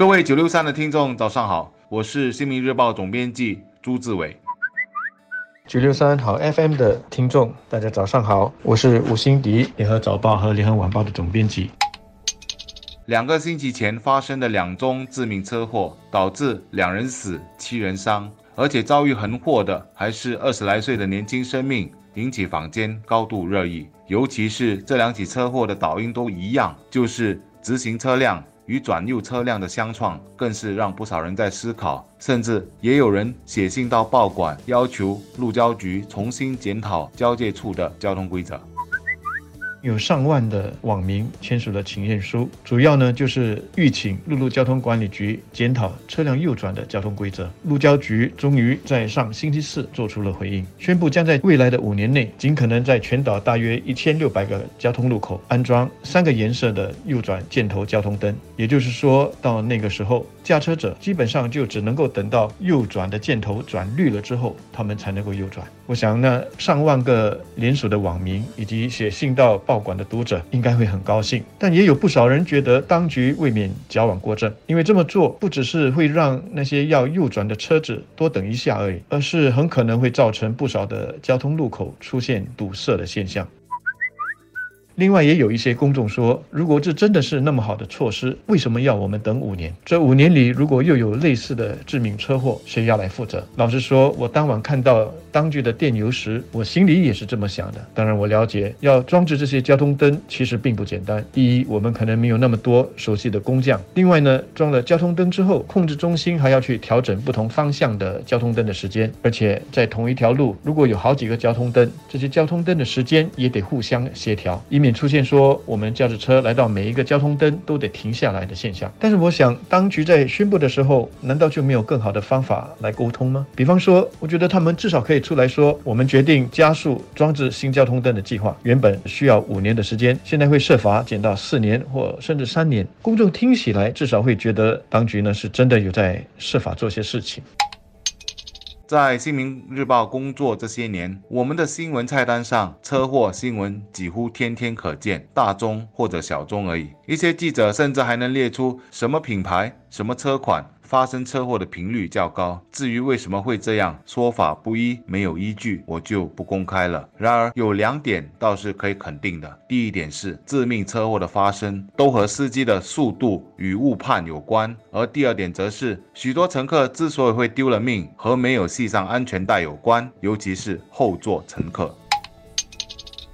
各位九六三的听众，早上好，我是新民日报总编辑朱志伟。九六三好 FM 的听众，大家早上好，我是吴新迪，联合早报和联合晚报的总编辑。两个星期前发生的两宗致命车祸，导致两人死、七人伤，而且遭遇横祸的还是二十来岁的年轻生命，引起坊间高度热议。尤其是这两起车祸的导因都一样，就是直行车辆。与转右车辆的相撞，更是让不少人在思考，甚至也有人写信到报馆，要求路交局重新检讨交界处的交通规则。有上万的网民签署了请愿书，主要呢就是欲请陆路交通管理局检讨车辆右转的交通规则。路交局终于在上星期四做出了回应，宣布将在未来的五年内，尽可能在全岛大约一千六百个交通路口安装三个颜色的右转箭头交通灯。也就是说，到那个时候，驾车者基本上就只能够等到右转的箭头转绿了之后，他们才能够右转。我想，那上万个联署的网民以及写信到报馆的读者应该会很高兴，但也有不少人觉得当局未免矫枉过正，因为这么做不只是会让那些要右转的车子多等一下而已，而是很可能会造成不少的交通路口出现堵塞的现象。另外，也有一些公众说，如果这真的是那么好的措施，为什么要我们等五年？这五年里，如果又有类似的致命车祸，谁要来负责？老实说，我当晚看到当局的电邮时，我心里也是这么想的。当然，我了解要装置这些交通灯其实并不简单。第一，我们可能没有那么多熟悉的工匠；另外呢，装了交通灯之后，控制中心还要去调整不同方向的交通灯的时间，而且在同一条路，如果有好几个交通灯，这些交通灯的时间也得互相协调，以免。出现说我们驾着车来到每一个交通灯都得停下来的现象，但是我想当局在宣布的时候，难道就没有更好的方法来沟通吗？比方说，我觉得他们至少可以出来说，我们决定加速装置新交通灯的计划，原本需要五年的时间，现在会设法减到四年或甚至三年。公众听起来至少会觉得当局呢是真的有在设法做些事情。在《新民日报》工作这些年，我们的新闻菜单上，车祸新闻几乎天天可见，大宗或者小宗而已。一些记者甚至还能列出什么品牌、什么车款。发生车祸的频率较高。至于为什么会这样，说法不一，没有依据，我就不公开了。然而有两点倒是可以肯定的：第一点是致命车祸的发生都和司机的速度与误判有关；而第二点则是许多乘客之所以会丢了命，和没有系上安全带有关，尤其是后座乘客。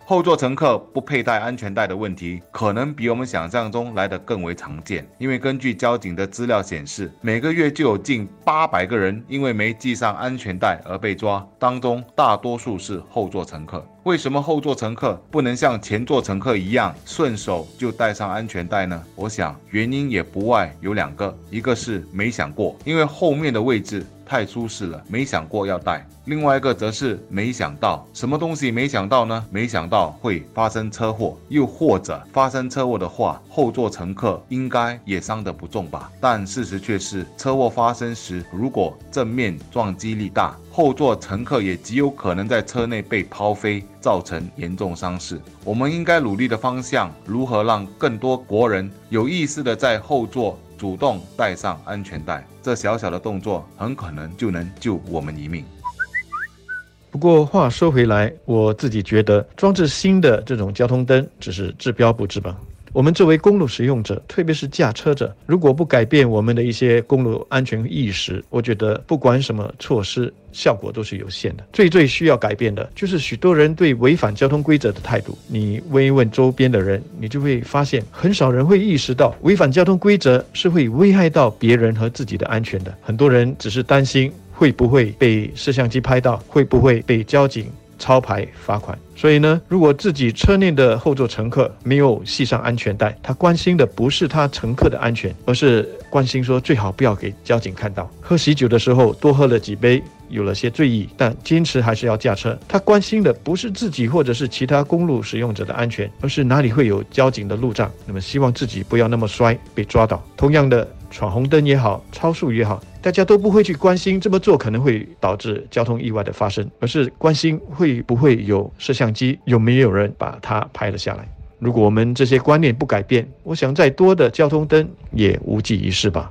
后座乘客不佩戴安全带的问题，可能比我们想象中来得更为常见。因为根据交警的资料显示，每个月就有近八百个人因为没系上安全带而被抓，当中大多数是后座乘客。为什么后座乘客不能像前座乘客一样顺手就带上安全带呢？我想原因也不外有两个，一个是没想过，因为后面的位置。太舒适了，没想过要带。另外一个则是没想到，什么东西没想到呢？没想到会发生车祸，又或者发生车祸的话，后座乘客应该也伤得不重吧？但事实却是，车祸发生时，如果正面撞击力大，后座乘客也极有可能在车内被抛飞，造成严重伤势。我们应该努力的方向，如何让更多国人有意识的在后座？主动带上安全带，这小小的动作很可能就能救我们一命。不过话说回来，我自己觉得装置新的这种交通灯只是治标不治本。我们作为公路使用者，特别是驾车者，如果不改变我们的一些公路安全意识，我觉得不管什么措施，效果都是有限的。最最需要改变的就是许多人对违反交通规则的态度。你问一问周边的人，你就会发现，很少人会意识到违反交通规则是会危害到别人和自己的安全的。很多人只是担心会不会被摄像机拍到，会不会被交警。超牌罚款，所以呢，如果自己车内的后座乘客没有系上安全带，他关心的不是他乘客的安全，而是关心说最好不要给交警看到。喝喜酒的时候多喝了几杯，有了些醉意，但坚持还是要驾车。他关心的不是自己或者是其他公路使用者的安全，而是哪里会有交警的路障。那么希望自己不要那么摔被抓到。同样的。闯红灯也好，超速也好，大家都不会去关心这么做可能会导致交通意外的发生，而是关心会不会有摄像机，有没有人把它拍了下来。如果我们这些观念不改变，我想再多的交通灯也无济于事吧。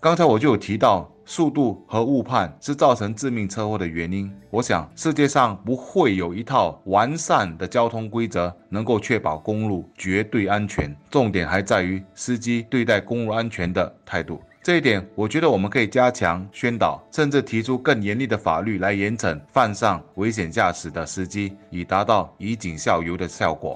刚才我就有提到。速度和误判是造成致命车祸的原因。我想，世界上不会有一套完善的交通规则能够确保公路绝对安全。重点还在于司机对待公路安全的态度。这一点，我觉得我们可以加强宣导，甚至提出更严厉的法律来严惩犯上危险驾驶的司机，以达到以儆效尤的效果。